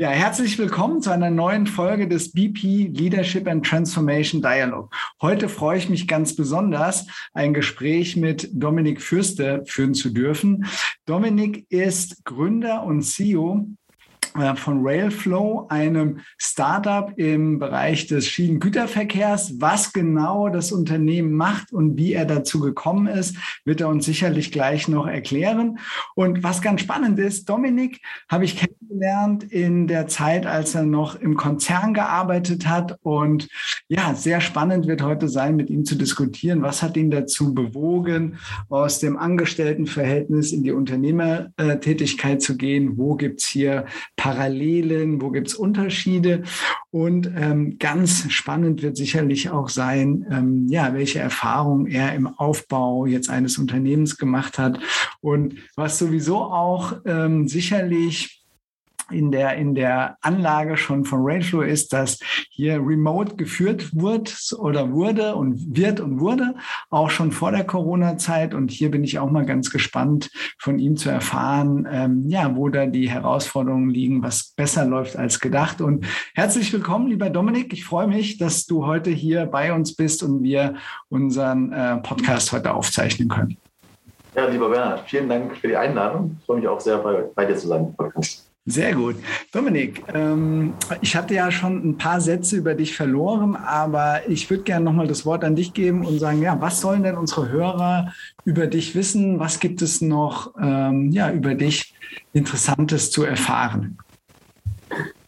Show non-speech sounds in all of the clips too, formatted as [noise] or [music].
Ja, herzlich willkommen zu einer neuen Folge des BP Leadership and Transformation Dialogue. Heute freue ich mich ganz besonders, ein Gespräch mit Dominik Fürste führen zu dürfen. Dominik ist Gründer und CEO von Railflow, einem Startup im Bereich des Schienengüterverkehrs. Was genau das Unternehmen macht und wie er dazu gekommen ist, wird er uns sicherlich gleich noch erklären. Und was ganz spannend ist, Dominik habe ich kennengelernt in der Zeit, als er noch im Konzern gearbeitet hat. Und ja, sehr spannend wird heute sein, mit ihm zu diskutieren. Was hat ihn dazu bewogen, aus dem Angestelltenverhältnis in die Unternehmertätigkeit zu gehen? Wo gibt es hier Parallelen, wo gibt es Unterschiede? Und ähm, ganz spannend wird sicherlich auch sein, ähm, ja, welche Erfahrungen er im Aufbau jetzt eines Unternehmens gemacht hat und was sowieso auch ähm, sicherlich in der, in der Anlage schon von Rainflow ist, dass hier remote geführt wird oder wurde und wird und wurde, auch schon vor der Corona-Zeit. Und hier bin ich auch mal ganz gespannt, von ihm zu erfahren, ähm, ja, wo da die Herausforderungen liegen, was besser läuft als gedacht. Und herzlich willkommen, lieber Dominik. Ich freue mich, dass du heute hier bei uns bist und wir unseren äh, Podcast heute aufzeichnen können. Ja, lieber Bernhard, vielen Dank für die Einladung. Ich freue mich auch sehr, bei, bei dir zu sein Podcast. Sehr gut. Dominik, ähm, ich hatte ja schon ein paar Sätze über dich verloren, aber ich würde gerne nochmal das Wort an dich geben und sagen, ja, was sollen denn unsere Hörer über dich wissen? Was gibt es noch ähm, ja, über dich Interessantes zu erfahren?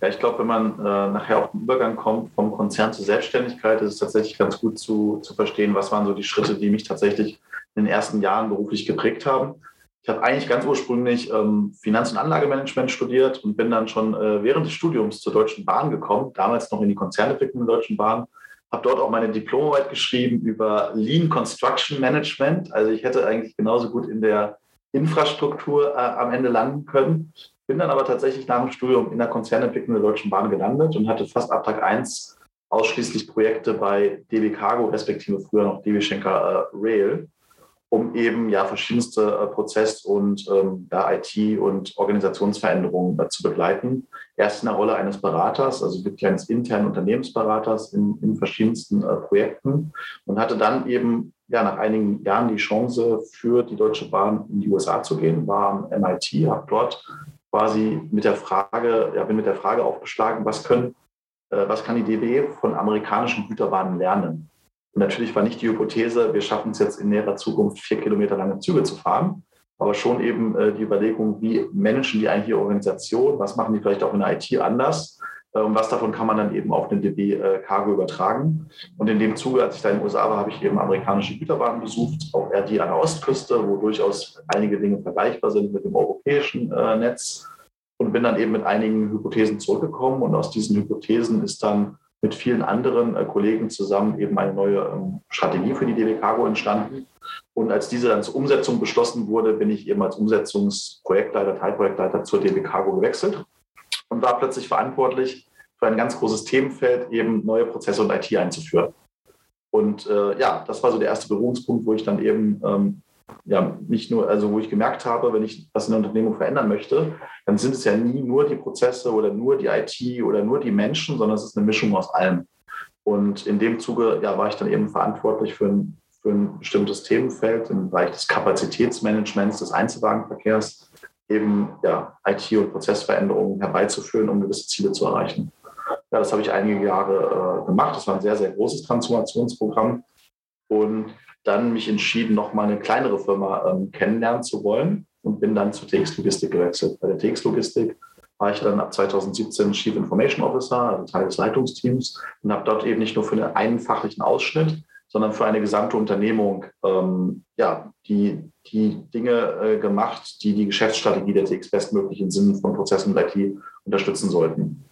Ja, ich glaube, wenn man äh, nachher auf den Übergang kommt vom Konzern zur Selbstständigkeit, ist es tatsächlich ganz gut zu, zu verstehen, was waren so die Schritte, die mich tatsächlich in den ersten Jahren beruflich geprägt haben. Ich habe eigentlich ganz ursprünglich ähm, Finanz- und Anlagemanagement studiert und bin dann schon äh, während des Studiums zur Deutschen Bahn gekommen, damals noch in die Konzernentwicklung der Deutschen Bahn. Habe dort auch meine Diplomarbeit geschrieben über Lean Construction Management. Also ich hätte eigentlich genauso gut in der Infrastruktur äh, am Ende landen können. Bin dann aber tatsächlich nach dem Studium in der Konzernentwicklung der Deutschen Bahn gelandet und hatte fast ab Tag 1 ausschließlich Projekte bei DB Cargo, respektive früher noch DB Schenker äh, Rail um eben ja verschiedenste äh, Prozess- und ähm, ja, IT- und Organisationsveränderungen äh, zu begleiten. Erst in der Rolle eines Beraters, also wirklich eines internen Unternehmensberaters in, in verschiedensten äh, Projekten und hatte dann eben ja nach einigen Jahren die Chance für die Deutsche Bahn in die USA zu gehen, war am MIT, habe dort quasi mit der Frage, ja, bin mit der Frage aufgeschlagen, was können, äh, was kann die DB von amerikanischen Güterbahnen lernen? Und natürlich war nicht die Hypothese, wir schaffen es jetzt in näherer Zukunft, vier Kilometer lange Züge zu fahren, aber schon eben äh, die Überlegung, wie managen die eigentlich die Organisation, was machen die vielleicht auch in der IT anders äh, und was davon kann man dann eben auf den DB äh, Cargo übertragen. Und in dem Zuge, als ich da in den USA war, habe ich eben amerikanische Güterbahnen besucht, auch eher die an der Ostküste, wo durchaus einige Dinge vergleichbar sind mit dem europäischen äh, Netz und bin dann eben mit einigen Hypothesen zurückgekommen und aus diesen Hypothesen ist dann mit vielen anderen äh, Kollegen zusammen eben eine neue ähm, Strategie für die DB Cargo entstanden. Und als diese dann zur Umsetzung beschlossen wurde, bin ich eben als Umsetzungsprojektleiter, Teilprojektleiter zur DB Cargo gewechselt und war plötzlich verantwortlich für ein ganz großes Themenfeld, eben neue Prozesse und IT einzuführen. Und äh, ja, das war so der erste Berührungspunkt, wo ich dann eben ähm, ja, nicht nur, also wo ich gemerkt habe, wenn ich was in der Unternehmung verändern möchte, dann sind es ja nie nur die Prozesse oder nur die IT oder nur die Menschen, sondern es ist eine Mischung aus allem. Und in dem Zuge ja, war ich dann eben verantwortlich für ein, für ein bestimmtes Themenfeld im Bereich des Kapazitätsmanagements des Einzelwagenverkehrs, eben ja, IT- und Prozessveränderungen herbeizuführen, um gewisse Ziele zu erreichen. Ja, das habe ich einige Jahre äh, gemacht. Das war ein sehr, sehr großes Transformationsprogramm. Und dann mich entschieden, noch mal eine kleinere Firma ähm, kennenlernen zu wollen und bin dann zu TX Logistik gewechselt. Bei der TX Logistik war ich dann ab 2017 Chief Information Officer, also Teil des Leitungsteams und habe dort eben nicht nur für einen fachlichen Ausschnitt, sondern für eine gesamte Unternehmung ähm, ja, die, die Dinge äh, gemacht, die die Geschäftsstrategie der TX bestmöglich im Sinne von Prozessen und IT unterstützen sollten.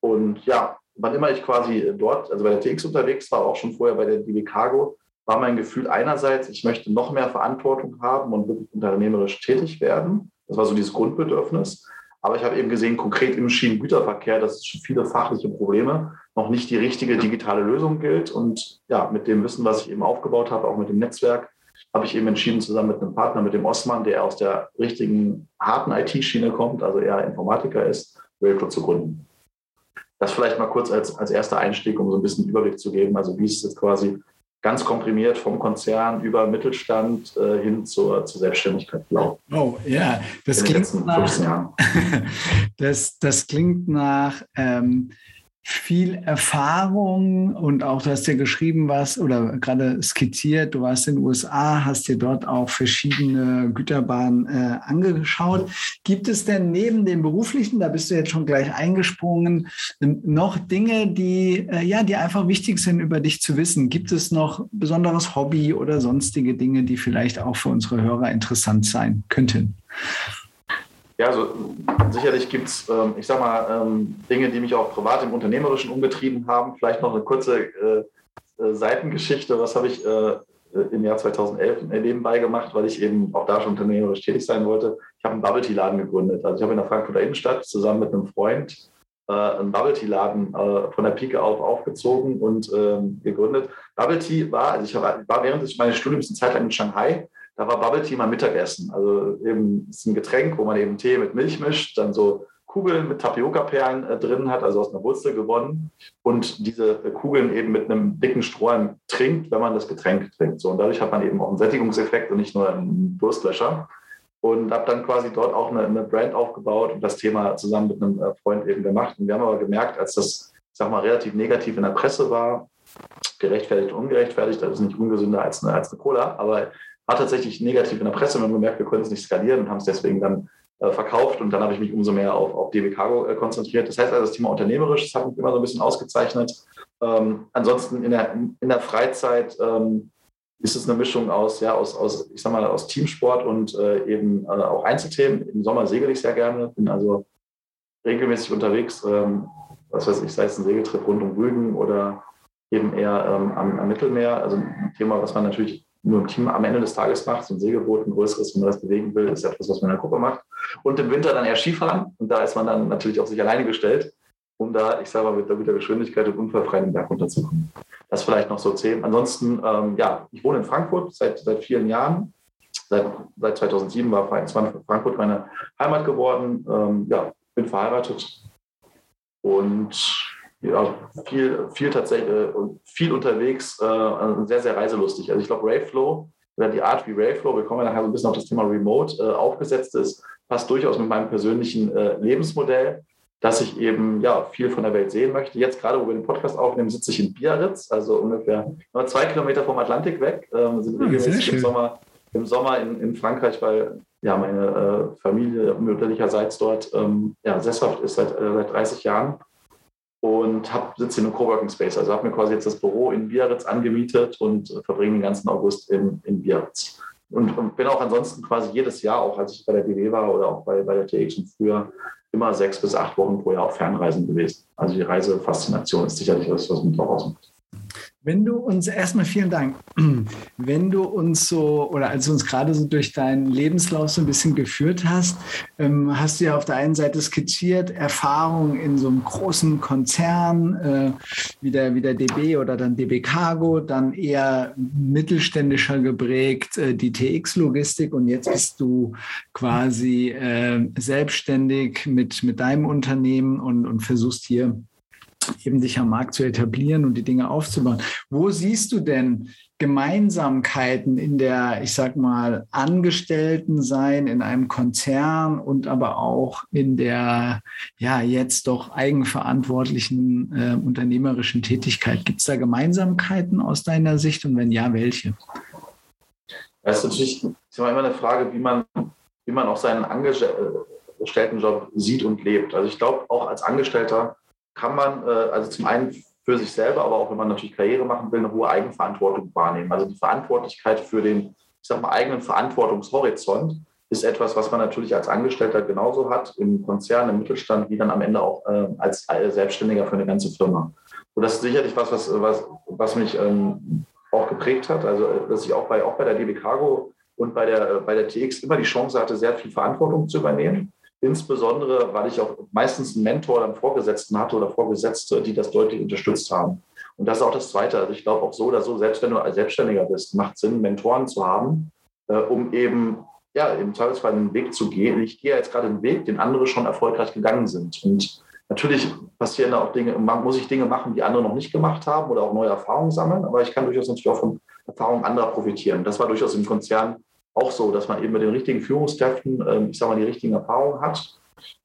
Und ja, wann immer ich quasi dort, also bei der TX unterwegs war, auch schon vorher bei der DB Cargo, war mein Gefühl einerseits, ich möchte noch mehr Verantwortung haben und wirklich unternehmerisch tätig werden. Das war so dieses Grundbedürfnis. Aber ich habe eben gesehen, konkret im Schienengüterverkehr, dass es schon viele fachliche Probleme noch nicht die richtige digitale Lösung gilt. Und ja, mit dem Wissen, was ich eben aufgebaut habe, auch mit dem Netzwerk, habe ich eben entschieden, zusammen mit einem Partner, mit dem Osman, der aus der richtigen harten IT-Schiene kommt, also eher Informatiker ist, Railflow zu gründen. Das vielleicht mal kurz als, als erster Einstieg, um so ein bisschen Überblick zu geben. Also wie ist es jetzt quasi ganz komprimiert vom Konzern über Mittelstand äh, hin zur, zur Selbstständigkeit gelaufen. Oh ja, das klingt nach, [laughs] das, das klingt nach ähm, viel Erfahrung und auch du hast ja geschrieben, was oder gerade skizziert, du warst in den USA, hast dir dort auch verschiedene Güterbahnen äh, angeschaut. Gibt es denn neben dem beruflichen, da bist du jetzt schon gleich eingesprungen, noch Dinge, die äh, ja, die einfach wichtig sind über dich zu wissen? Gibt es noch besonderes Hobby oder sonstige Dinge, die vielleicht auch für unsere Hörer interessant sein könnten? Ja, also sicherlich gibt es, ähm, ich sag mal, ähm, Dinge, die mich auch privat im Unternehmerischen umgetrieben haben. Vielleicht noch eine kurze äh, äh, Seitengeschichte. Was habe ich äh, im Jahr 2011 nebenbei gemacht, weil ich eben auch da schon unternehmerisch tätig sein wollte. Ich habe einen Bubble Tea Laden gegründet. Also ich habe in der Frankfurter Innenstadt zusammen mit einem Freund äh, einen Bubble Tea Laden äh, von der Pike auf aufgezogen und ähm, gegründet. Bubble Tea war, also ich war während meines Studiums eine Zeit lang in Shanghai da war Bubble Tea mal Mittagessen. Also eben ist ein Getränk, wo man eben Tee mit Milch mischt, dann so Kugeln mit Tapioca-Perlen äh, drin hat, also aus einer Wurzel gewonnen und diese äh, Kugeln eben mit einem dicken Strohhalm trinkt, wenn man das Getränk trinkt. So, und dadurch hat man eben auch einen Sättigungseffekt und nicht nur einen Durstlöscher. Und habe dann quasi dort auch eine, eine, Brand aufgebaut und das Thema zusammen mit einem äh, Freund eben gemacht. Und wir haben aber gemerkt, als das, ich sag mal, relativ negativ in der Presse war, gerechtfertigt, ungerechtfertigt, das ist nicht ungesünder als eine, als eine Cola, aber war tatsächlich negativ in der Presse. Wir haben gemerkt, wir können es nicht skalieren und haben es deswegen dann äh, verkauft. Und dann habe ich mich umso mehr auf, auf DB Cargo äh, konzentriert. Das heißt also, das Thema unternehmerisch, das hat mich immer so ein bisschen ausgezeichnet. Ähm, ansonsten in der, in der Freizeit ähm, ist es eine Mischung aus, ja, aus, aus, ich sag mal, aus Teamsport und äh, eben äh, auch Einzelthemen. Im Sommer segel ich sehr gerne, bin also regelmäßig unterwegs, ähm, was weiß ich, sei es ein Segeltrip rund um Rügen oder eben eher ähm, am, am, Mittelmeer. Also ein Thema, was man natürlich nur im Team am Ende des Tages macht. So ein Segelboot, ein größeres, wenn man das bewegen will, ist etwas, was man in der Gruppe macht. Und im Winter dann eher Skifahren. Und da ist man dann natürlich auf sich alleine gestellt, um da, ich sage mal, mit guter Geschwindigkeit und unfallfrei den Berg runterzukommen. Das vielleicht noch so zehn. Ansonsten, ähm, ja, ich wohne in Frankfurt seit, seit vielen Jahren. Seit, seit 2007 war Frankfurt meine Heimat geworden. Ähm, ja, bin verheiratet und ja, viel, viel tatsächlich, äh, viel unterwegs, äh, sehr, sehr reiselustig. Also ich glaube, Rayflow oder die Art, wie Rayflow, wir kommen ja nachher so ein bisschen auf das Thema Remote, äh, aufgesetzt ist, passt durchaus mit meinem persönlichen äh, Lebensmodell, dass ich eben ja viel von der Welt sehen möchte. Jetzt gerade, wo wir den Podcast aufnehmen, sitze ich in Biarritz, also ungefähr nur zwei Kilometer vom Atlantik weg. Ähm, sind ah, regelmäßig im Sommer, im Sommer in, in Frankreich, weil ja meine äh, Familie mütterlicherseits dort ähm, ja, sesshaft ist seit, äh, seit 30 Jahren und sitze in einem Coworking Space. Also habe mir quasi jetzt das Büro in Biarritz angemietet und verbringe den ganzen August in, in Biarritz. Und, bin auch ansonsten quasi jedes Jahr, auch als ich bei der BW war oder auch bei, bei der TX und früher, immer sechs bis acht Wochen pro Jahr auf Fernreisen gewesen. Also die Reisefaszination ist sicherlich das, was mich auch ausmacht. Wenn du uns erstmal vielen Dank, [clears throat] wenn du uns so oder als du uns gerade so durch deinen Lebenslauf so ein bisschen geführt hast, ähm, hast du ja auf der einen Seite skizziert Erfahrung in so einem großen Konzern äh, wie, der, wie der DB oder dann DB Cargo, dann eher mittelständischer geprägt äh, die TX-Logistik und jetzt bist du quasi äh, selbstständig mit, mit deinem Unternehmen und, und versuchst hier eben dich am Markt zu etablieren und die Dinge aufzubauen. Wo siehst du denn Gemeinsamkeiten in der, ich sag mal, Angestellten-Sein in einem Konzern und aber auch in der, ja, jetzt doch eigenverantwortlichen äh, unternehmerischen Tätigkeit? Gibt es da Gemeinsamkeiten aus deiner Sicht und wenn ja, welche? Das ist natürlich ist immer eine Frage, wie man, wie man auch seinen Angestelltenjob sieht und lebt. Also ich glaube, auch als Angestellter kann man, äh, also zum einen für sich selber, aber auch wenn man natürlich Karriere machen will, eine hohe Eigenverantwortung wahrnehmen. Also die Verantwortlichkeit für den, ich sag mal, eigenen Verantwortungshorizont ist etwas, was man natürlich als Angestellter genauso hat, im Konzern, im Mittelstand, wie dann am Ende auch äh, als Selbstständiger für eine ganze Firma. Und das ist sicherlich was, was, was, was mich ähm, auch geprägt hat. Also, dass ich auch bei, auch bei der DB Cargo und bei der, bei der TX immer die Chance hatte, sehr viel Verantwortung zu übernehmen. Insbesondere, weil ich auch meistens einen Mentor oder einen Vorgesetzten hatte oder Vorgesetzte, die das deutlich unterstützt haben. Und das ist auch das Zweite. Also ich glaube auch so oder so, selbst wenn du als Selbstständiger bist, macht Sinn, Mentoren zu haben, äh, um eben ja, im Zweifelsfall einen Weg zu gehen. Ich gehe jetzt gerade einen Weg, den andere schon erfolgreich gegangen sind. Und natürlich passieren da auch Dinge, muss ich Dinge machen, die andere noch nicht gemacht haben oder auch neue Erfahrungen sammeln, aber ich kann durchaus natürlich auch von Erfahrungen anderer profitieren. Das war durchaus im Konzern auch so, dass man eben mit den richtigen Führungskräften, ähm, ich sage mal, die richtigen Erfahrungen hat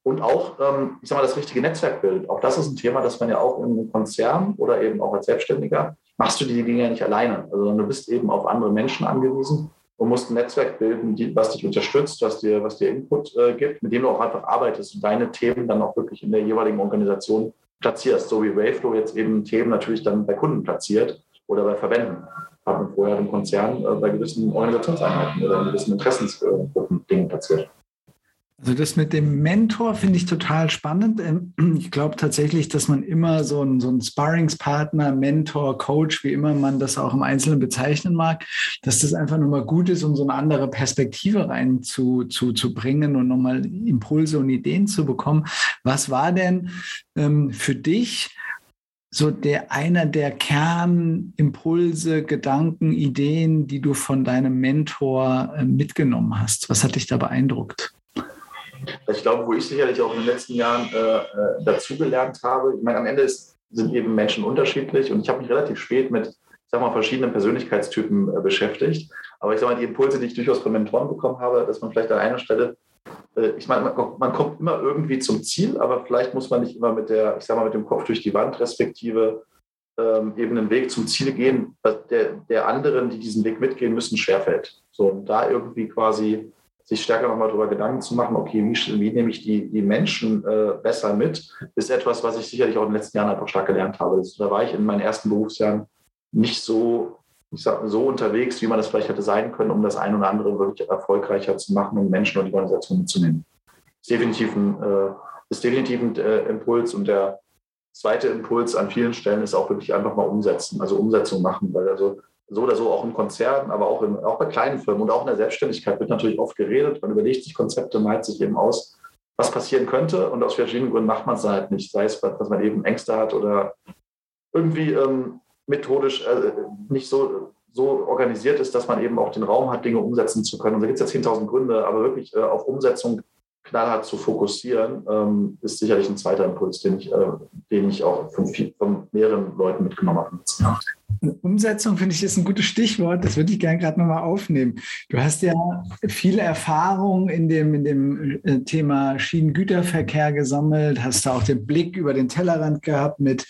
und auch, ähm, ich sage mal, das richtige Netzwerk bildet. Auch das ist ein Thema, das man ja auch im Konzern oder eben auch als Selbstständiger machst du die Dinge ja nicht alleine. Also du bist eben auf andere Menschen angewiesen und musst ein Netzwerk bilden, die, was dich unterstützt, was dir, was dir Input äh, gibt, mit dem du auch einfach arbeitest und deine Themen dann auch wirklich in der jeweiligen Organisation platzierst, so wie Waveflow jetzt eben Themen natürlich dann bei Kunden platziert oder bei Verbänden haben vorher im Konzern äh, bei gewissen Organisationseinheiten oder in gewissen Interessensgruppen Dinge platziert. Also das mit dem Mentor finde ich total spannend. Ähm, ich glaube tatsächlich, dass man immer so ein, so ein Sparringspartner, Mentor, Coach, wie immer man das auch im Einzelnen bezeichnen mag, dass das einfach nochmal gut ist, um so eine andere Perspektive rein zu, zu, und nochmal Impulse und Ideen zu bekommen. Was war denn ähm, für dich so der einer der Kernimpulse, Gedanken, Ideen, die du von deinem Mentor äh, mitgenommen hast? Was hat dich da beeindruckt? Ich glaube, wo ich sicherlich auch in den letzten Jahren äh, äh, dazugelernt habe, ich meine, am Ende ist, sind eben Menschen unterschiedlich und ich habe mich relativ spät mit, ich sag mal, verschiedenen Persönlichkeitstypen äh, beschäftigt. Aber ich sage mal, die Impulse, die ich durchaus von Mentoren bekommen habe, dass man vielleicht an einer Stelle ich meine, man, kommt immer irgendwie zum Ziel, aber vielleicht muss man nicht immer mit der, ich sag mal, mit dem Kopf durch die Wand, respektive ähm, eben einen Weg zum Ziel gehen, der, der anderen, die diesen Weg mitgehen müssen, schwerfällt. So, und da irgendwie quasi sich stärker nochmal darüber Gedanken zu machen, okay, wie, wie nehme ich die, die Menschen äh, besser mit, ist etwas, was ich sicherlich auch in den letzten Jahren einfach stark gelernt habe. Das, da war ich in meinen ersten Berufsjahren nicht so ich sag, so unterwegs, wie man das vielleicht hätte sein können, um das ein oder andere wirklich erfolgreicher zu machen und Menschen und die Organisation mitzunehmen. Ist definitiv ein, äh, ist definitiv ein äh, Impuls und der zweite Impuls an vielen Stellen ist auch wirklich einfach mal umsetzen, also Umsetzung machen, weil also so oder so auch in Konzernen, aber auch, in, auch bei kleinen Firmen und auch in der Selbstständigkeit wird natürlich oft geredet. Man überlegt sich Konzepte, malt sich eben aus, was passieren könnte und aus verschiedenen Gründen macht man es halt nicht, sei es, dass man eben Ängste hat oder irgendwie ähm, methodisch äh, nicht so, so organisiert ist, dass man eben auch den Raum hat, Dinge umsetzen zu können. Und da gibt es ja 10.000 Gründe, aber wirklich äh, auf Umsetzung knallhart zu fokussieren, ähm, ist sicherlich ein zweiter Impuls, den ich, äh, den ich auch von, viel, von mehreren Leuten mitgenommen habe. Umsetzung finde ich ist ein gutes Stichwort. Das würde ich gerne gerade nochmal aufnehmen. Du hast ja viele Erfahrungen in dem, in dem äh, Thema Schienengüterverkehr gesammelt, hast da auch den Blick über den Tellerrand gehabt mit,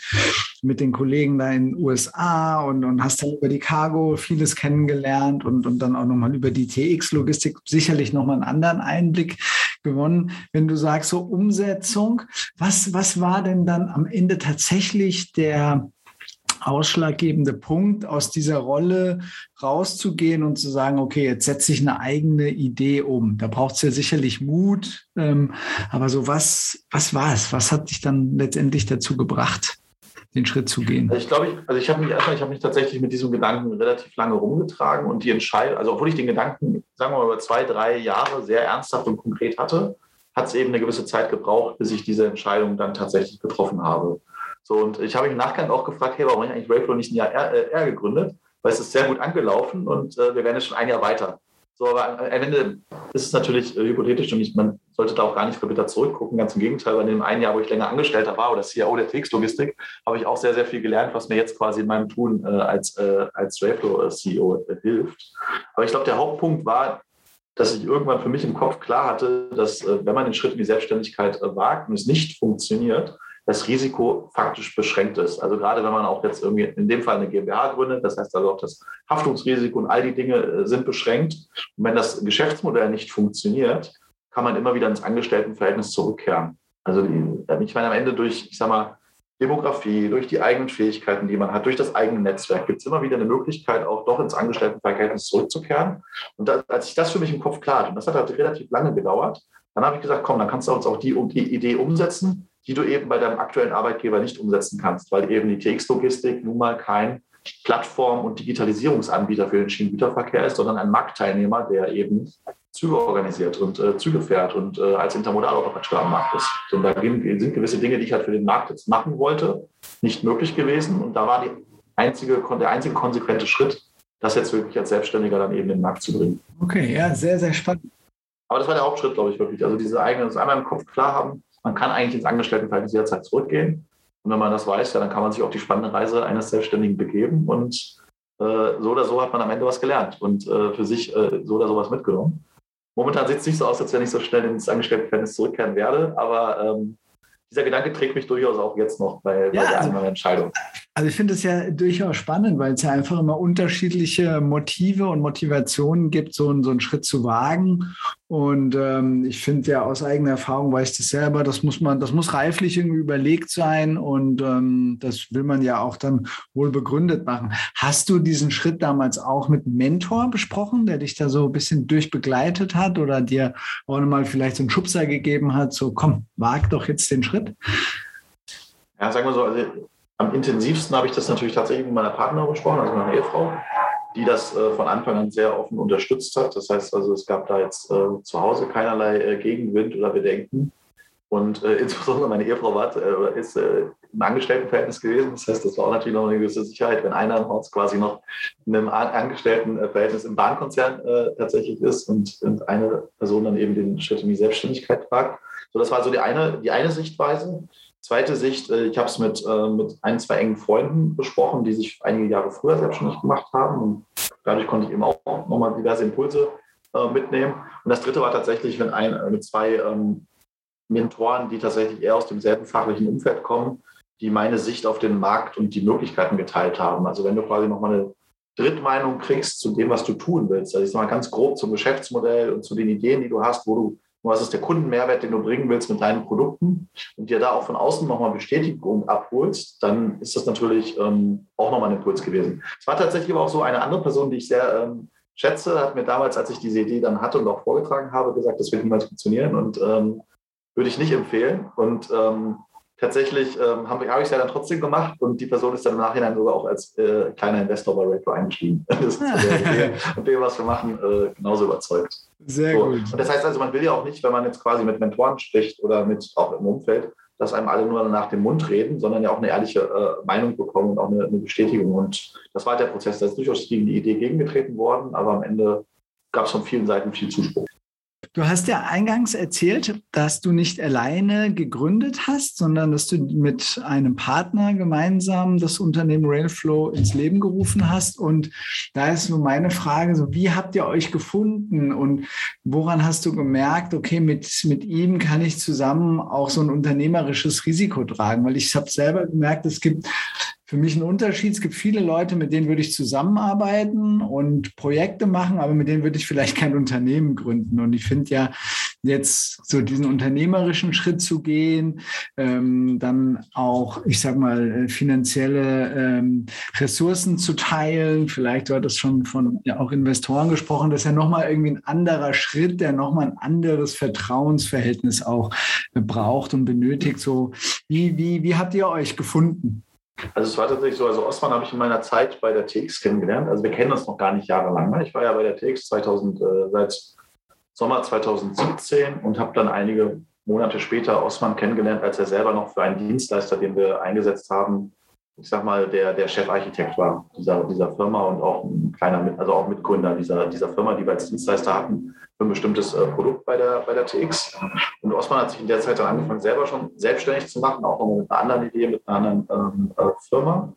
mit den Kollegen da in den USA und, und hast dann über die Cargo vieles kennengelernt und, und dann auch nochmal über die TX-Logistik sicherlich nochmal einen anderen Einblick gewonnen. Wenn du sagst, so Umsetzung, was, was war denn dann am Ende tatsächlich der ausschlaggebende Punkt, aus dieser Rolle rauszugehen und zu sagen, okay, jetzt setze ich eine eigene Idee um. Da braucht es ja sicherlich Mut. Ähm, aber so was, was war es? Was hat dich dann letztendlich dazu gebracht, den Schritt zu gehen? Also ich glaube, ich, also ich habe mich erstmal, ich habe mich tatsächlich mit diesem Gedanken relativ lange rumgetragen und die Entscheidung, also obwohl ich den Gedanken, sagen wir mal, über zwei, drei Jahre sehr ernsthaft und konkret hatte, hat es eben eine gewisse Zeit gebraucht, bis ich diese Entscheidung dann tatsächlich getroffen habe. So, und ich habe mich im Nachgang auch gefragt, hey, warum habe ich eigentlich Rayflow nicht ein Jahr eher, eher gegründet? Weil es ist sehr gut angelaufen und äh, wir werden jetzt schon ein Jahr weiter. So, aber am Ende ist es natürlich äh, hypothetisch und ich, man sollte da auch gar nicht verbittert zurückgucken. Ganz im Gegenteil, bei dem einen Jahr, wo ich länger Angestellter war oder CIO der TX-Logistik, habe ich auch sehr, sehr viel gelernt, was mir jetzt quasi in meinem Tun äh, als, äh, als Rayflow-CEO äh, hilft. Aber ich glaube, der Hauptpunkt war, dass ich irgendwann für mich im Kopf klar hatte, dass äh, wenn man den Schritt in die Selbstständigkeit wagt und es nicht funktioniert, das Risiko faktisch beschränkt ist. Also gerade wenn man auch jetzt irgendwie in dem Fall eine GmbH gründet, das heißt also auch das Haftungsrisiko und all die Dinge äh, sind beschränkt. Und wenn das Geschäftsmodell nicht funktioniert, kann man immer wieder ins Angestelltenverhältnis zurückkehren. Also ich meine am Ende durch, ich sag mal, Demografie, durch die eigenen Fähigkeiten, die man hat, durch das eigene Netzwerk, gibt es immer wieder eine Möglichkeit, auch doch ins Angestelltenverhältnis zurückzukehren. Und da, als ich das für mich im Kopf klar hatte, und das hat halt relativ lange gedauert, dann habe ich gesagt, komm, dann kannst du uns auch die, die Idee umsetzen, die du eben bei deinem aktuellen Arbeitgeber nicht umsetzen kannst, weil eben die TX-Logistik nun mal kein Plattform- und Digitalisierungsanbieter für den Schienengüterverkehr ist, sondern ein Marktteilnehmer, der eben Züge organisiert und äh, Züge fährt und äh, als Intermodaloperateur am Markt ist. Und da sind gewisse Dinge, die ich halt für den Markt jetzt machen wollte, nicht möglich gewesen. Und da war einzige, der einzige konsequente Schritt, das jetzt wirklich als Selbstständiger dann eben in den Markt zu bringen. Okay, ja, sehr, sehr spannend. aber das war der Hauptschritt, glaube ich, wirklich. Also diese eigene, das einmal im Kopf klar haben, man kann eigentlich ins Angestelltenverhältnis jederzeit zurückgehen. Und wenn man das weiß, ja, dann kann man sich auf die spannende Reise eines Selbstständigen begeben. Und äh, so oder so hat man am Ende was gelernt und äh, für sich äh, so oder so was mitgenommen. Momentan sieht es nicht so aus, als wenn ich so schnell ins Angestelltenverhältnis zurückkehren werde, aber ähm, dieser Gedanke trägt mich durchaus auch jetzt noch bei, ja, bei der also, Entscheidung. Also ich finde es ja durchaus spannend, weil es ja einfach immer unterschiedliche Motive und Motivationen gibt, so, so einen Schritt zu wagen. Und ähm, ich finde ja aus eigener Erfahrung weiß ich das selber, das muss man, das muss reiflich irgendwie überlegt sein und ähm, das will man ja auch dann wohl begründet machen. Hast du diesen Schritt damals auch mit einem Mentor besprochen, der dich da so ein bisschen durchbegleitet hat oder dir auch nochmal vielleicht so einen Schubser gegeben hat, so komm, wag doch jetzt den Schritt? Ja, sagen wir so, also am intensivsten habe ich das natürlich tatsächlich mit meiner Partnerin besprochen, also meiner Ehefrau, die das äh, von Anfang an sehr offen unterstützt hat. Das heißt also, es gab da jetzt äh, zu Hause keinerlei äh, Gegenwind oder Bedenken. Und äh, [laughs] insbesondere meine Ehefrau war äh, ist äh, im Angestelltenverhältnis gewesen. Das heißt, das war auch natürlich noch eine gewisse Sicherheit, wenn einer im Haus quasi noch in einem Angestelltenverhältnis im Bahnkonzern tatsächlich ist und, und, eine Person dann eben den Schritt in die Selbstständigkeit wagt. So, das war so die eine, die eine Sichtweise. Zweite Sicht, äh, ich habe es mit, äh, mit ein, zwei engen Freunden besprochen, die sich einige Jahre früher selbstständig gemacht haben. Und dadurch konnte ich eben auch nochmal diverse Impulse äh, mitnehmen. Und das dritte war tatsächlich, wenn ein, mit zwei ähm, Mentoren, die tatsächlich eher aus demselben fachlichen Umfeld kommen, die meine Sicht auf den Markt und die Möglichkeiten geteilt haben. Also wenn du quasi nochmal eine Drittmeinung kriegst zu dem, was du tun willst. Also ich sage mal ganz grob zum Geschäftsmodell und zu den Ideen, die du hast, wo du was ist der Kundenmehrwert, den du bringen willst mit deinen Produkten und dir da auch von außen nochmal Bestätigung abholst, dann ist das natürlich ähm, auch nochmal ein Impuls gewesen. Es war tatsächlich aber auch so eine andere Person, die ich sehr ähm, schätze, hat mir damals, als ich diese Idee dann hatte und auch vorgetragen habe, gesagt, das wird niemals funktionieren und ähm, würde ich nicht empfehlen. Und ähm, tatsächlich ähm, habe hab ich es ja dann trotzdem gemacht und die Person ist dann im Nachhinein sogar auch als äh, kleiner Investor bei Rapo eingestiegen. [laughs] das ist und dem, was wir machen, äh, genauso überzeugt. Sehr so. gut. Und das heißt also, man will ja auch nicht, wenn man jetzt quasi mit Mentoren spricht oder mit auch im Umfeld, dass einem alle nur nach dem Mund reden, sondern ja auch eine ehrliche äh, Meinung bekommen und auch eine, eine, Bestätigung. Und das war halt der Prozess. Da ist durchaus gegen die Idee gegengetreten worden, aber am Ende gab es von vielen Seiten viel Zuspruch. Du hast ja eingangs erzählt, dass du nicht alleine gegründet hast, sondern dass du mit einem Partner gemeinsam das Unternehmen Railflow ins Leben gerufen hast. Und da ist nur meine Frage, so wie habt ihr euch gefunden und woran hast du gemerkt, okay, mit, mit ihm kann ich zusammen auch so ein unternehmerisches Risiko tragen? Weil ich habe selber gemerkt, es gibt für mich ein Unterschied. Es gibt viele Leute, mit denen würde ich zusammenarbeiten und Projekte machen, aber mit denen würde ich vielleicht kein Unternehmen gründen. Und ich finde ja, jetzt so diesen unternehmerischen Schritt zu gehen, ähm, dann auch, ich sag mal, finanzielle ähm, Ressourcen zu teilen. Vielleicht war das schon von ja, auch Investoren gesprochen. Das ist ja nochmal irgendwie ein anderer Schritt, der nochmal ein anderes Vertrauensverhältnis auch braucht und benötigt. So, wie, wie, wie habt ihr euch gefunden? Also es war tatsächlich so, also Osman habe ich in meiner Zeit bei der TX kennengelernt. Also wir kennen uns noch gar nicht jahrelang. Ne? Ich war ja bei der TX 2000, äh, seit Sommer 2017 und habe dann einige Monate später Osman kennengelernt, als er selber noch für einen Dienstleister, den wir eingesetzt haben, ich sag mal, der, der Chefarchitekt war dieser, dieser Firma und auch ein kleiner, also auch Mitgründer dieser, dieser Firma, die wir als Dienstleister hatten für ein bestimmtes äh, Produkt bei der, bei der TX. Und Osman hat sich in der Zeit dann angefangen, selber schon selbstständig zu machen, auch noch mit einer anderen Idee, mit einer anderen ähm, äh, Firma.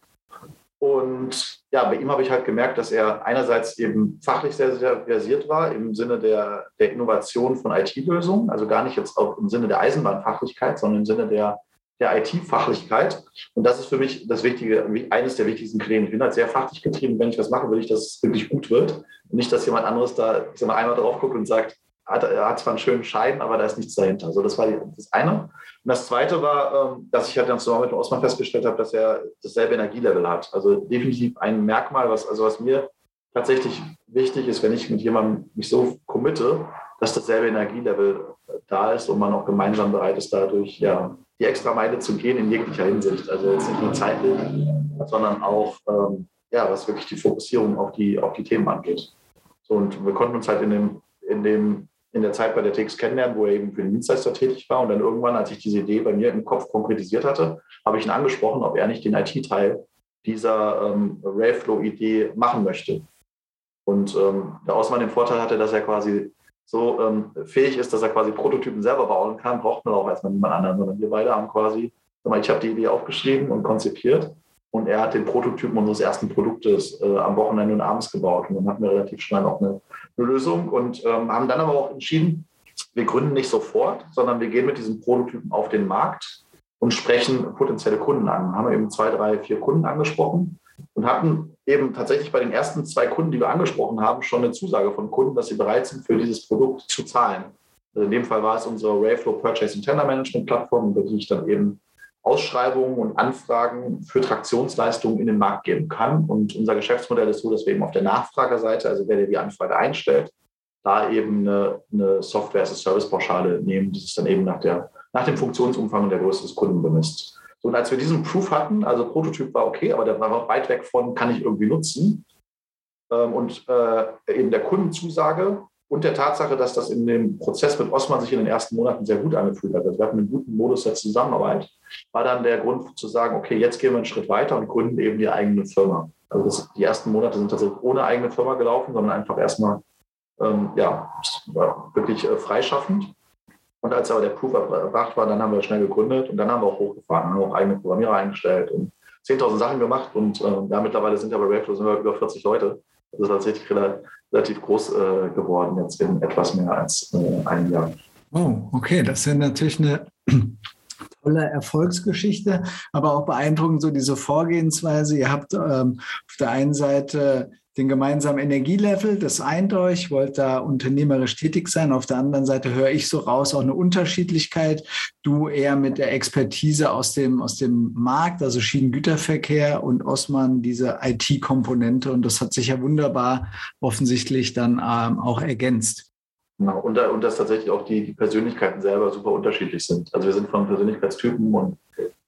Und ja, bei ihm habe ich halt gemerkt, dass er einerseits eben fachlich sehr, sehr versiert war im Sinne der, der Innovation von IT-Lösungen, also gar nicht jetzt auch im Sinne der Eisenbahnfachlichkeit, sondern im Sinne der, der IT-Fachlichkeit. Und das ist für mich das Wichtige, eines der wichtigsten Kriterien. Ich bin halt sehr fachlich getrieben. Wenn ich was mache, will ich, dass es wirklich gut wird. Und nicht, dass jemand anderes da ich sag mal, einmal drauf guckt und sagt, er hat zwar einen schönen Schein, aber da ist nichts dahinter. So, das war die, das eine. Und das zweite war, ähm, dass ich halt dann zusammen mit dem Osman festgestellt habe, dass er dasselbe Energielevel hat. Also definitiv ein Merkmal, was, also was mir tatsächlich wichtig ist, wenn ich mit jemandem mich so committe, dass dasselbe Energielevel da ist und man auch gemeinsam bereit ist, dadurch ja, die extra Meile zu gehen in jeglicher Hinsicht. Also jetzt nicht nur zeitlich, sondern auch, ähm, ja, was wirklich die Fokussierung auf die, auf die Themen angeht. So, und wir konnten uns halt in dem, in dem in der Zeit bei der TX kennenlernen, wo er eben für den Dienstleister tätig war. Und dann irgendwann, als ich diese Idee bei mir im Kopf konkretisiert hatte, habe ich ihn angesprochen, ob er nicht den IT-Teil dieser ähm, Railflow-Idee machen möchte. Und ähm, der Ausmann den Vorteil hatte, dass er quasi so ähm, fähig ist, dass er quasi Prototypen selber bauen kann, braucht man auch erstmal niemand anderen, sondern wir beide haben quasi, ich habe die Idee aufgeschrieben und konzipiert und er hat den Prototypen unseres ersten Produktes äh, am Wochenende und abends gebaut. Und dann hatten wir relativ schnell auch eine, eine Lösung und ähm, haben dann aber auch entschieden, wir gründen nicht sofort, sondern wir gehen mit diesen Prototypen auf den Markt und sprechen potenzielle Kunden an. Haben wir eben zwei, drei, vier Kunden angesprochen und hatten eben tatsächlich bei den ersten zwei Kunden, die wir angesprochen haben, schon eine Zusage von Kunden, dass sie bereit sind, für dieses Produkt zu zahlen. Also in dem Fall war es unsere Rayflow Purchase and Tender Management Plattform, über die ich dann eben Ausschreibungen und Anfragen für Traktionsleistungen in den Markt geben kann. Und unser Geschäftsmodell ist so, dass wir eben auf der Nachfragerseite, also wer die Anfrage einstellt, da eben eine, eine Software-as-a-Service-Pauschale nehmen, die sich dann eben nach, der, nach dem Funktionsumfang und der Größe des Kunden bemisst. So, und als wir diesen Proof hatten, also Prototyp war okay, aber der war weit weg von, kann ich irgendwie nutzen. Ähm, und äh, eben der Kundenzusage und der Tatsache, dass das in dem Prozess mit Osman sich in den ersten Monaten sehr gut angefühlt hat. Also wir hatten einen guten Modus der Zusammenarbeit, war dann der Grund zu sagen, okay, jetzt gehen wir einen Schritt weiter und gründen eben die eigene Firma. Also das, die ersten Monate sind tatsächlich ohne eigene Firma gelaufen, sondern einfach erstmal ähm, ja, wirklich äh, freischaffend. Und als aber der Proof erbracht war, dann haben wir schnell gegründet und dann haben wir auch hochgefahren, haben auch eigene Programmierer eingestellt und 10.000 Sachen gemacht und äh, ja, mittlerweile sind ja bei Rayflow sind wir über 40 Leute. Das ist tatsächlich relativ groß äh, geworden, jetzt in etwas mehr als äh, einem Jahr. Oh, okay, das ist ja natürlich eine [clears throat] tolle Erfolgsgeschichte, aber auch beeindruckend so diese Vorgehensweise. Ihr habt ähm, auf der einen Seite den gemeinsamen Energielevel, das eint euch, wollt da unternehmerisch tätig sein. Auf der anderen Seite höre ich so raus auch eine Unterschiedlichkeit. Du eher mit der Expertise aus dem, aus dem Markt, also Schienengüterverkehr und Osman diese IT-Komponente. Und das hat sich ja wunderbar offensichtlich dann ähm, auch ergänzt. Genau, und, und dass tatsächlich auch die, die Persönlichkeiten selber super unterschiedlich sind. Also wir sind von Persönlichkeitstypen und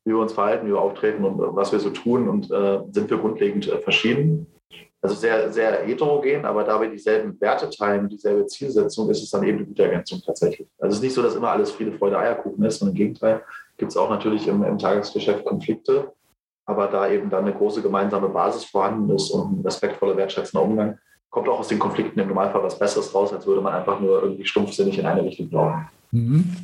wie wir uns verhalten, wie wir auftreten und was wir so tun und äh, sind wir grundlegend äh, verschieden. Also sehr, sehr heterogen, aber da wir dieselben Werte teilen, dieselbe Zielsetzung, ist es dann eben eine gute Ergänzung tatsächlich. Also es ist nicht so, dass immer alles Friede, Freude, Eierkuchen ist, sondern im Gegenteil gibt es auch natürlich im, im Tagesgeschäft Konflikte, aber da eben dann eine große gemeinsame Basis vorhanden ist und ein respektvoller, wertschätzender Umgang, kommt auch aus den Konflikten im Normalfall was Besseres raus, als würde man einfach nur irgendwie stumpfsinnig in eine Richtung laufen. Mhm.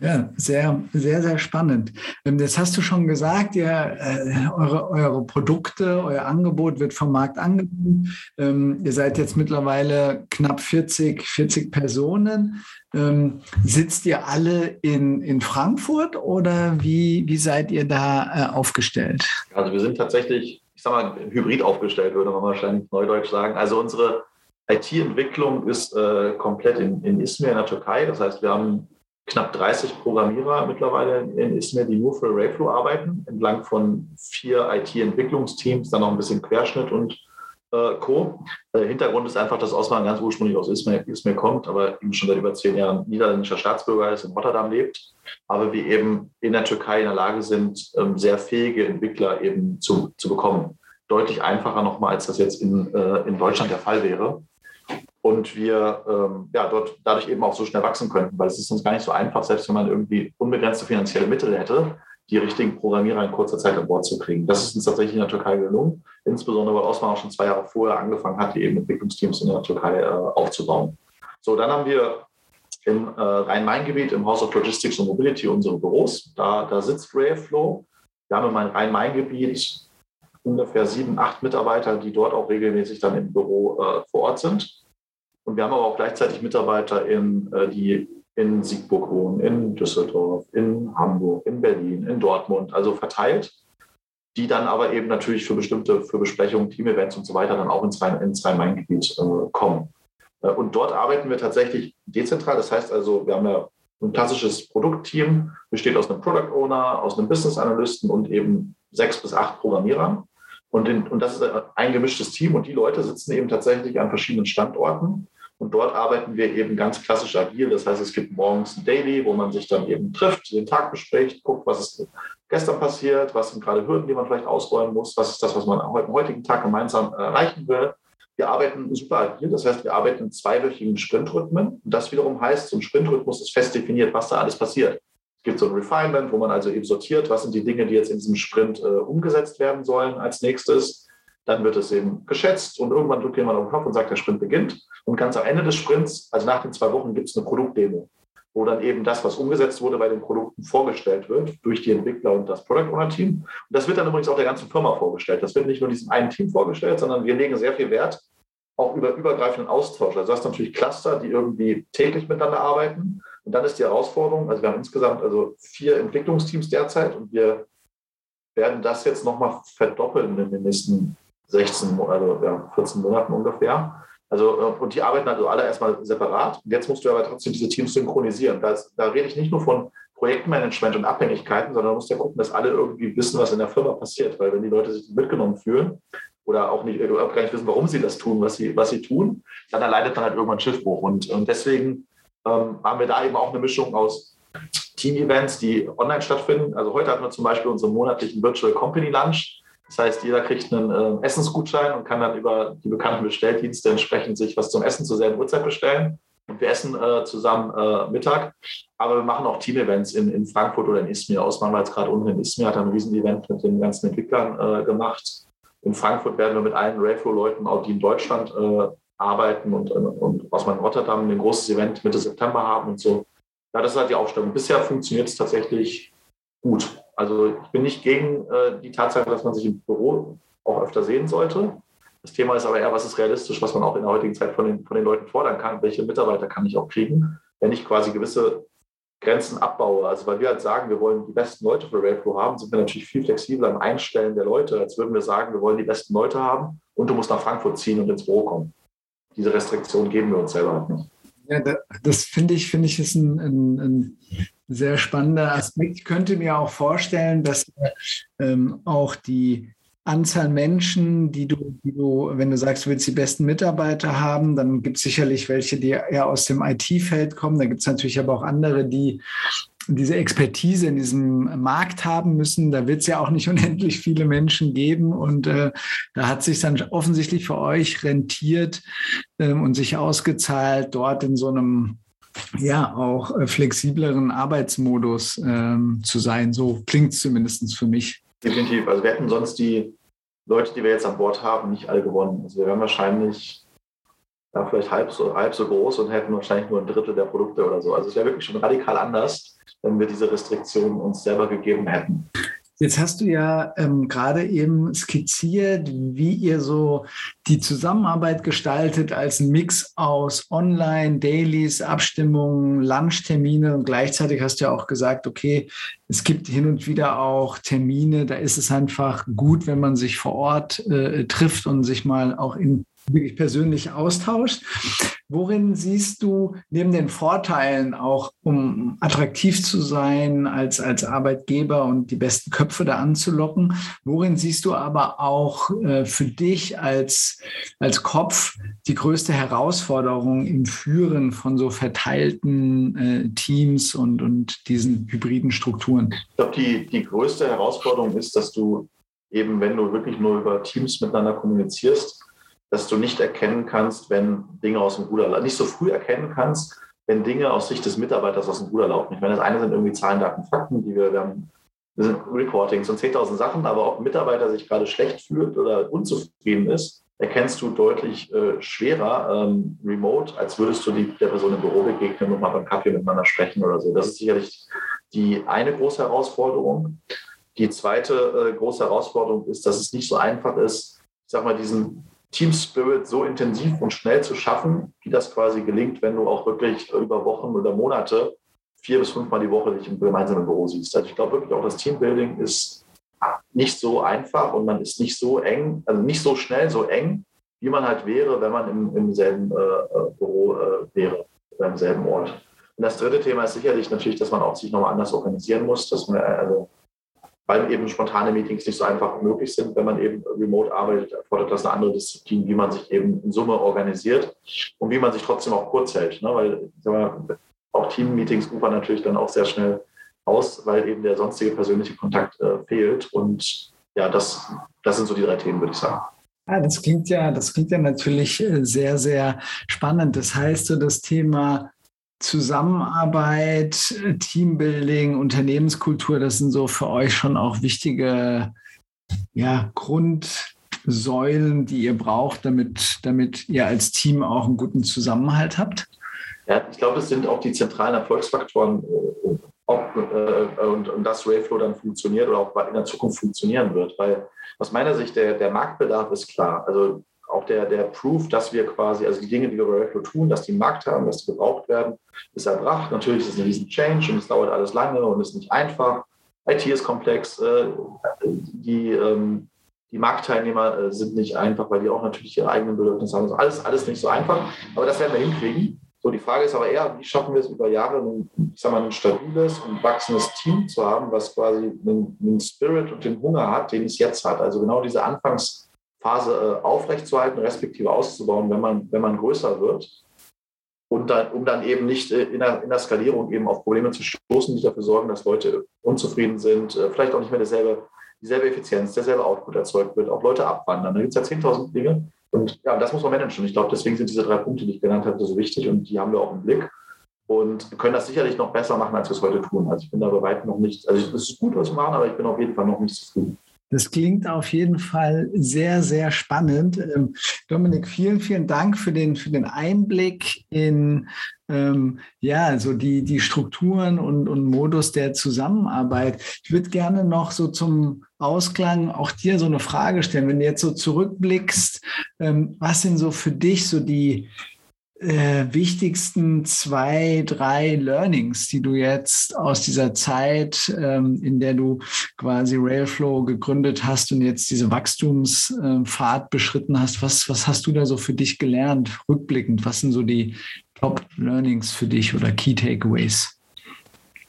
Ja, sehr, sehr, sehr spannend. Ähm, jetzt hast du schon gesagt, ihr, äh, eure, eure Produkte, euer Angebot wird vom Markt angeboten. Ähm, ihr seid jetzt mittlerweile knapp 40, 40 Personen. Ähm, sitzt ihr alle in, in Frankfurt oder wie, wie seid ihr da äh, aufgestellt? Also wir sind tatsächlich sag mal, hybrid aufgestellt, würde man wahrscheinlich neudeutsch sagen. Also unsere IT-Entwicklung ist äh, komplett in, in Izmir in der Türkei. Das heißt, wir haben knapp 30 Programmierer mittlerweile in Izmir, die nur für Rayflow arbeiten, entlang von vier IT-Entwicklungsteams, dann noch ein bisschen Querschnitt und äh, Co. Äh, Hintergrund ist einfach, dass Osman ganz ursprünglich aus Izmir, Izmir kommt, aber eben schon seit über zehn Jahren niederländischer Staatsbürger ist, in Rotterdam lebt. Aber wir eben in der Türkei in der Lage sind, ähm, sehr fähige Entwickler eben zu, zu bekommen. Deutlich einfacher nochmal, als das jetzt in, äh, in Deutschland der Fall wäre. Und wir ähm, ja, dort dadurch eben auch so schnell wachsen könnten, weil es ist uns gar nicht so einfach, selbst wenn man irgendwie unbegrenzte finanzielle Mittel hätte, die richtigen Programmierer in kurzer Zeit an Bord zu kriegen. Das ist uns tatsächlich in der Türkei gelungen, insbesondere weil Osman auch schon zwei Jahre vorher angefangen hat, eben Entwicklungsteams in der Türkei äh, aufzubauen. So, dann haben wir im äh, Rhein-Main-Gebiet im House of Logistics und Mobility unsere Büros. Da, da sitzt Rayflow. Wir haben im Rhein-Main-Gebiet ungefähr sieben, acht Mitarbeiter, die dort auch regelmäßig dann im Büro äh, vor Ort sind. Und wir haben aber auch gleichzeitig Mitarbeiter, in, äh, die in Siegburg wohnen, in Düsseldorf, in Hamburg, in Berlin, in Dortmund, also verteilt, die dann aber eben natürlich für bestimmte, für Besprechungen, Teamevents und so weiter dann auch ins, Rhein, ins Rhein-Main-Gebiet äh, kommen. Äh, und dort arbeiten wir tatsächlich dezentral. Das heißt also, wir haben ja ein klassisches Produktteam, besteht aus einem Product Owner, aus einem Business Analysten und eben sechs bis acht Programmierern. Und, in, und das ist ein gemischtes Team und die Leute sitzen eben tatsächlich an verschiedenen Standorten und dort arbeiten wir eben ganz klassisch agil. Das heißt, es gibt morgens ein Daily, wo man sich dann eben trifft, den Tag bespricht, guckt, was ist gestern passiert, was sind gerade Hürden, die man vielleicht ausräumen muss, was ist das, was man am heutigen Tag gemeinsam erreichen will. Wir arbeiten super agil, das heißt, wir arbeiten in zweiwöchigen Sprintrhythmen. Und das wiederum heißt, ein Sprintrhythmus ist fest definiert, was da alles passiert. Es gibt so ein Refinement, wo man also eben sortiert, was sind die Dinge, die jetzt in diesem Sprint äh, umgesetzt werden sollen als nächstes dann wird es eben geschätzt und irgendwann drückt jemand auf den Knopf und sagt, der Sprint beginnt. Und ganz am Ende des Sprints, also nach den zwei Wochen, gibt es eine Produktdemo, wo dann eben das, was umgesetzt wurde bei den Produkten, vorgestellt wird durch die Entwickler und das Product Owner Team. Und das wird dann übrigens auch der ganzen Firma vorgestellt. Das wird nicht nur diesem einen Team vorgestellt, sondern wir legen sehr viel Wert auch über übergreifenden Austausch. Also du hast natürlich Cluster, die irgendwie täglich miteinander arbeiten. Und dann ist die Herausforderung, also wir haben insgesamt also vier Entwicklungsteams derzeit und wir werden das jetzt nochmal verdoppeln in den nächsten 16, also ja, 14 Monaten ungefähr. Also, äh, und die arbeiten also alle erstmal separat. Jetzt musst du aber trotzdem diese Teams synchronisieren. Das, da rede ich nicht nur von Projektmanagement und Abhängigkeiten, sondern du musst ja gucken, dass alle irgendwie wissen, was in der Firma passiert. Weil wenn die Leute sich mitgenommen fühlen oder auch nicht, oder gar nicht wissen, warum sie das tun, was sie, was sie tun, dann erleidet dann halt irgendwann Schiffbruch. Und, und deswegen ähm, haben wir da eben auch eine Mischung aus Team-Events, die online stattfinden. Also heute hatten wir zum Beispiel unseren monatlichen Virtual Company Lunch. Das heißt, jeder kriegt einen äh, Essensgutschein und kann dann über die bekannten Bestelldienste entsprechend sich was zum Essen zur selben Uhrzeit bestellen. Und wir essen äh, zusammen äh, Mittag. Aber wir machen auch Team-Events in, in Frankfurt oder in Izmir. Ausmann war jetzt gerade unten in Izmir, hat ein Riesen-Event mit den ganzen Entwicklern äh, gemacht. In Frankfurt werden wir mit allen Rayflow-Leuten, auch die in Deutschland äh, arbeiten und, und aus meinem Rotterdam ein großes Event Mitte September haben und so. Ja, das ist halt die Aufstellung. Bisher funktioniert es tatsächlich gut. Also ich bin nicht gegen äh, die Tatsache, dass man sich im Büro auch öfter sehen sollte. Das Thema ist aber eher, was ist realistisch, was man auch in der heutigen Zeit von den, von den Leuten fordern kann. Welche Mitarbeiter kann ich auch kriegen, wenn ich quasi gewisse Grenzen abbaue. Also weil wir halt sagen, wir wollen die besten Leute für Railflow haben, sind wir natürlich viel flexibler im Einstellen der Leute, als würden wir sagen, wir wollen die besten Leute haben und du musst nach Frankfurt ziehen und ins Büro kommen diese Restriktion geben wir uns selber halt nicht. Ja, das finde ich, finde ich, ist ein, ein, ein, sehr spannender Aspekt. Ich könnte mir auch vorstellen, dass ähm, auch die Anzahl Menschen, die du, die du, wenn du sagst, du willst die besten Mitarbeiter haben, dann gibt es sicherlich welche, die eher aus dem IT-Feld kommen. Da gibt es natürlich aber auch andere, die diese Expertise in diesem Markt haben müssen. Da wird es ja auch nicht [laughs] unendlich viele Menschen geben. Und äh, da hat sich dann offensichtlich für euch rentiert ähm, und sich ausgezahlt, dort in so einem ja auch äh, flexibleren Arbeitsmodus ähm, zu sein. So klingt es zumindest für mich. Definitiv. Also wir hätten sonst die Leute, die wir jetzt an Bord haben, nicht alle gewonnen. Also wir wären wahrscheinlich ja, vielleicht halb so, halb so groß und hätten wahrscheinlich nur ein Drittel der Produkte oder so. Also es wäre wirklich schon radikal anders wenn wir diese Restriktionen uns selber gegeben hätten. Jetzt hast du ja ähm, gerade eben skizziert, wie ihr so die Zusammenarbeit gestaltet als Mix aus Online, Dailies, Abstimmungen, Lunchtermine und gleichzeitig hast du ja auch gesagt, okay, es gibt hin und wieder auch Termine, da ist es einfach gut, wenn man sich vor Ort äh, trifft und sich mal auch in wirklich persönlich austauscht. Worin siehst du neben den Vorteilen auch, um attraktiv zu sein als, als Arbeitgeber und die besten Köpfe da anzulocken, worin siehst du aber auch äh, für dich als, als Kopf die größte Herausforderung im Führen von so verteilten äh, Teams und, und diesen hybriden Strukturen? Ich glaube, die, die größte Herausforderung ist, dass du eben, wenn du wirklich nur über Teams miteinander kommunizierst, dass du nicht erkennen kannst, wenn Dinge aus dem Ruder laufen, nicht so früh erkennen kannst, wenn Dinge aus Sicht des Mitarbeiters aus dem Ruder laufen. Ich meine, das eine sind irgendwie Zahlen, Daten, Fakten, die wir, wir haben, das sind Reportings und 10.000 Sachen, aber ob ein Mitarbeiter sich gerade schlecht fühlt oder unzufrieden ist, erkennst du deutlich äh, schwerer ähm, remote, als würdest du die, der Person im Büro begegnen und mal beim Kaffee miteinander sprechen oder so. Das ist sicherlich die eine große Herausforderung. Die zweite äh, große Herausforderung ist, dass es nicht so einfach ist, ich sag mal, diesen Team Spirit so intensiv und schnell zu schaffen, wie das quasi gelingt, wenn du auch wirklich über Wochen oder Monate vier bis fünfmal die Woche dich im gemeinsamen Büro siehst. Also ich glaube wirklich auch das Teambuilding ist nicht so einfach und man ist nicht so eng, also nicht so schnell so eng, wie man halt wäre, wenn man im, im selben äh, äh Büro äh, wäre, oder im selben Ort. Und das dritte Thema ist sicherlich natürlich, dass man auch sich nochmal anders organisieren muss, dass man also weil eben spontane Meetings nicht so einfach möglich sind. Wenn man eben remote arbeitet, erfordert das eine andere Disziplin, wie man sich eben in Summe organisiert und wie man sich trotzdem auch kurz hält. Ne? Weil wir, auch Team-Meetings ufern natürlich dann auch sehr schnell aus, weil eben der sonstige persönliche Kontakt äh, fehlt. Und ja, das, das sind so die drei Themen, würde ich sagen. Ja, das klingt ja, das klingt ja natürlich äh, sehr, sehr spannend. Das heißt, so das Thema Zusammenarbeit, Teambuilding, Unternehmenskultur, das sind so für euch schon auch wichtige ja, Grund, Säulen, die ihr braucht, damit, damit ihr als Team auch einen guten Zusammenhalt habt? Ja, ich glaube, das sind auch die zentralen Erfolgsfaktoren, äh, ob äh, und, und dass Rayflow dann funktioniert oder auch in der Zukunft funktionieren wird. Weil aus meiner Sicht der, der Marktbedarf ist klar. Also auch der, der Proof, dass wir quasi, also die Dinge, die wir bei Rayflow tun, dass die Markt haben, dass die gebraucht werden, ist erbracht. Natürlich ist es ein riesen Change und es dauert alles lange und ist nicht einfach. IT ist komplex. Äh, die, ähm, die Marktteilnehmer äh, sind nicht einfach, weil die auch natürlich ihre eigenen Bedürfnisse haben. Also alles, alles nicht so einfach. Aber das werden wir hinkriegen. So, die Frage ist aber eher, wie schaffen wir es über Jahre, ein, ich sag mal, ein stabiles und wachsendes Team zu haben, was quasi einen, einen Spirit und den Hunger hat, den es jetzt hat. Also genau diese Anfangsphase äh, aufrechtzuerhalten, respektive auszubauen, wenn man, wenn man größer wird. Und dann, um dann eben nicht äh, in der, in der Skalierung eben auf Probleme zu stoßen, die dafür sorgen, dass Leute unzufrieden sind, äh, vielleicht auch nicht mehr derselbe, dieselbe Effizienz, derselbe Output erzeugt wird, auch Leute abwandern. Da gibt es ja 10.000 Dinge, und ja, das muss man managen. Ich glaube, deswegen sind diese drei Punkte, die ich genannt habe, so wichtig und die haben wir auch im Blick und können das sicherlich noch besser machen, als wir es heute tun. Also ich bin da bei weitem noch nicht, also es ist gut, was wir machen, aber ich bin auf jeden Fall noch nicht zufrieden. Das klingt auf jeden Fall sehr, sehr spannend. Ähm, Dominik, vielen, vielen Dank für den, für den Einblick in ähm, ja, so die, die Strukturen und, und Modus der Zusammenarbeit. Ich würde gerne noch so zum Ausklang auch dir so eine Frage stellen. Wenn du jetzt so zurückblickst, ähm, was sind so für dich so die, äh, wichtigsten zwei, drei Learnings, die du jetzt aus dieser Zeit, ähm, in der du quasi Railflow gegründet hast und jetzt diese Wachstumspfad äh, beschritten hast? Was, was hast du da so für dich gelernt, rückblickend? Was sind so die Top-Learnings für dich oder Key Takeaways?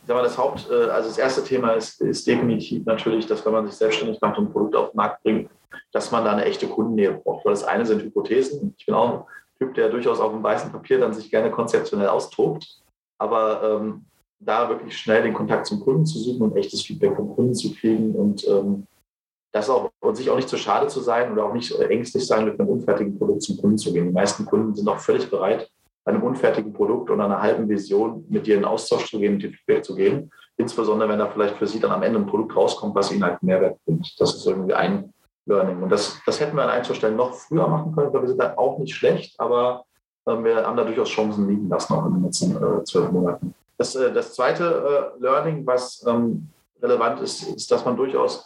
Aber das Haupt, äh, also das erste Thema ist, ist definitiv natürlich, dass wenn man sich selbstständig macht und ein Produkt auf den Markt bringt, dass man da eine echte Kundennähe braucht. Weil das eine sind Hypothesen. Ich bin auch Typ, der durchaus auf dem weißen Papier dann sich gerne konzeptionell austobt. Aber ähm, da wirklich schnell den Kontakt zum Kunden zu suchen und echtes Feedback vom Kunden zu kriegen und ähm, das auch und sich auch nicht zu schade zu sein oder auch nicht ängstlich sein, mit einem unfertigen Produkt zum Kunden zu gehen. Die meisten Kunden sind auch völlig bereit, einem unfertigen Produkt und einer halben Vision mit dir in Austausch zu gehen, mit dir Feedback zu geben. Insbesondere, wenn da vielleicht für sie dann am Ende ein Produkt rauskommt, was ihnen halt Mehrwert bringt. Das ist irgendwie ein Learning. Und das, das hätten wir an ein, Stellen noch früher machen können. Wir sind da auch nicht schlecht, aber äh, wir haben da durchaus Chancen liegen lassen, auch in den letzten äh, zwölf Monaten. Das, äh, das zweite äh, Learning, was ähm, relevant ist, ist, dass man durchaus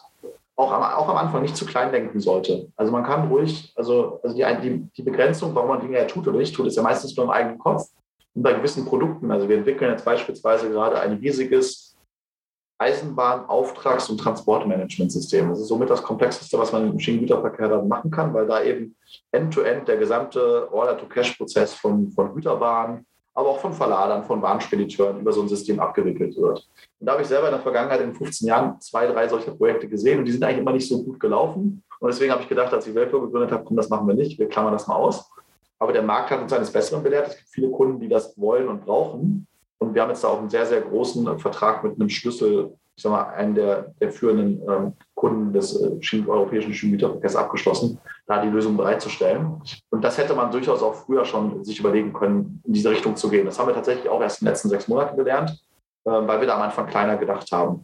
auch am, auch am Anfang nicht zu klein denken sollte. Also man kann ruhig, also, also die, die, die Begrenzung, warum man Dinge ja tut oder nicht tut, ist ja meistens nur im eigenen Kopf. Und bei gewissen Produkten, also wir entwickeln jetzt beispielsweise gerade ein riesiges Eisenbahn-Auftrags- und Transportmanagementsystem. Das ist somit das Komplexeste, was man im Schienengüterverkehr dann machen kann, weil da eben end-to-end -end der gesamte Order-to-Cash-Prozess von, von Güterbahnen, aber auch von Verladern, von Bahnspediteuren über so ein System abgewickelt wird. Und da habe ich selber in der Vergangenheit in 15 Jahren zwei, drei solcher Projekte gesehen und die sind eigentlich immer nicht so gut gelaufen. Und deswegen habe ich gedacht, als ich Wellflow gegründet habe, komm, das machen wir nicht, wir klammern das mal aus. Aber der Markt hat uns eines Besseren belehrt. Es gibt viele Kunden, die das wollen und brauchen. Und wir haben jetzt da auch einen sehr, sehr großen Vertrag mit einem Schlüssel, ich sage mal, einen der, der führenden ähm, Kunden des äh, europäischen Schienengüterverkehrs abgeschlossen, da die Lösung bereitzustellen. Und das hätte man durchaus auch früher schon sich überlegen können, in diese Richtung zu gehen. Das haben wir tatsächlich auch erst in den letzten sechs Monaten gelernt, äh, weil wir da am Anfang kleiner gedacht haben.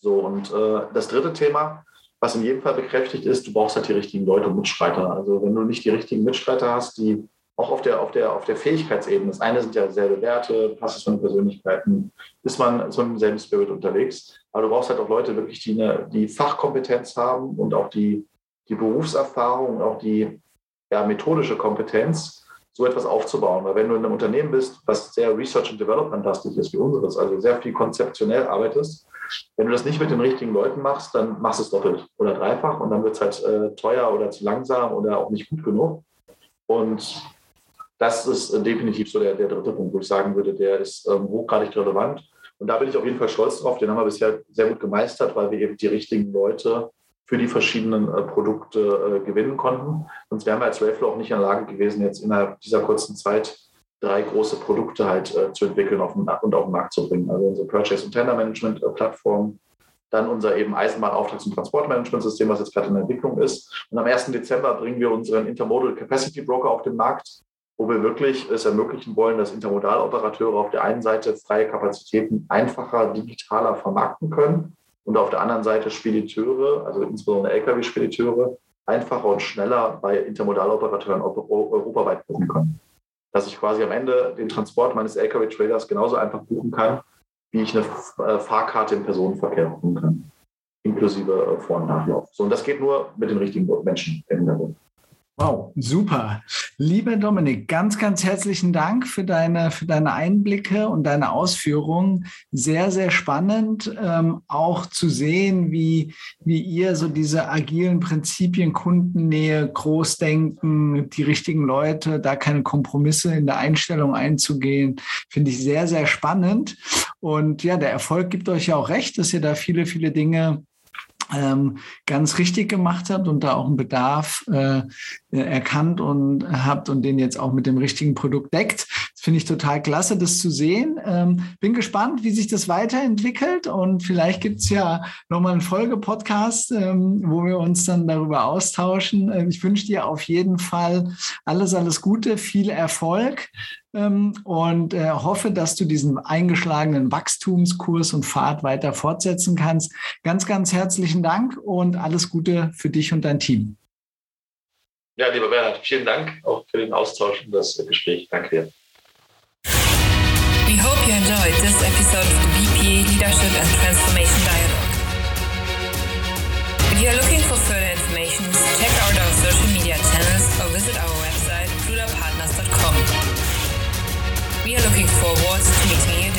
So, und äh, das dritte Thema, was in jedem Fall bekräftigt ist, du brauchst halt die richtigen Leute und Mitstreiter. Also wenn du nicht die richtigen Mitstreiter hast, die auch auf der, auf der, auf der Fähigkeitsebene. Das eine sind ja selbe Werte, passt es von Persönlichkeiten, ist man so im selben Spirit unterwegs. Aber du brauchst halt auch Leute wirklich, die eine, die Fachkompetenz haben und auch die, die Berufserfahrung und auch die ja, methodische Kompetenz, so etwas aufzubauen. Weil wenn du in einem Unternehmen bist, was sehr Research and Development lastig ist wie unseres, also sehr viel konzeptionell arbeitest, wenn du das nicht mit den richtigen Leuten machst, dann machst du es doppelt oder dreifach und dann wird es halt äh, teuer oder zu langsam oder auch nicht gut genug. Und das ist äh, definitiv so der, der dritte Punkt, wo ich sagen würde, der ist ähm, hochgradig relevant. Und da bin ich auf jeden Fall stolz drauf. Den haben wir bisher sehr gut gemeistert, weil wir eben die richtigen Leute für die verschiedenen äh, Produkte äh, gewinnen konnten. Sonst wären wir als Rayflow auch nicht in der Lage gewesen, jetzt innerhalb dieser kurzen Zeit drei große Produkte halt äh, zu entwickeln auf den, und auf den Markt zu bringen. Also unsere Purchase- und Tender-Management-Plattform, dann unser eben Eisenbahnauftrags- und Transportmanagementsystem, was jetzt gerade in Entwicklung ist. Und am 1. Dezember bringen wir unseren Intermodal Capacity Broker auf den Markt, wo wir wirklich es ermöglichen wollen, dass Intermodaloperateure auf der einen Seite freie Kapazitäten einfacher, digitaler vermarkten können und auf der anderen Seite Spediteure, also insbesondere Lkw-Spediteure, einfacher und schneller bei Intermodaloperateuren europaweit buchen können. Dass ich quasi am Ende den Transport meines Lkw-Trailers genauso einfach buchen kann, wie ich eine äh, Fahrkarte im Personenverkehr buchen kann, inklusive äh, Vor- und Nachlauf. So, und das geht nur mit den richtigen Menschen im Hintergrund. Wow, super. Lieber Dominik, ganz, ganz herzlichen Dank für deine, für deine Einblicke und deine Ausführungen. Sehr, sehr spannend, ähm, auch zu sehen, wie, wie ihr so diese agilen Prinzipien, Kundennähe, Großdenken, die richtigen Leute, da keine Kompromisse in der Einstellung einzugehen, finde ich sehr, sehr spannend. Und ja, der Erfolg gibt euch ja auch recht, dass ihr da viele, viele Dinge ähm, ganz richtig gemacht habt und da auch einen Bedarf äh, erkannt und habt und den jetzt auch mit dem richtigen Produkt deckt. Finde ich total klasse, das zu sehen. Ähm, bin gespannt, wie sich das weiterentwickelt und vielleicht gibt es ja nochmal einen Folgepodcast, ähm, wo wir uns dann darüber austauschen. Äh, ich wünsche dir auf jeden Fall alles, alles Gute, viel Erfolg ähm, und äh, hoffe, dass du diesen eingeschlagenen Wachstumskurs und Pfad weiter fortsetzen kannst. Ganz, ganz herzlichen Dank und alles Gute für dich und dein Team. Ja, lieber Bernhard, vielen Dank auch für den Austausch und das Gespräch. Danke dir. We hope you enjoyed this episode of the BPA Leadership and Transformation Dialogue. If you are looking for further information, check out our social media channels or visit our website, judapartners.com. We are looking forward to meeting you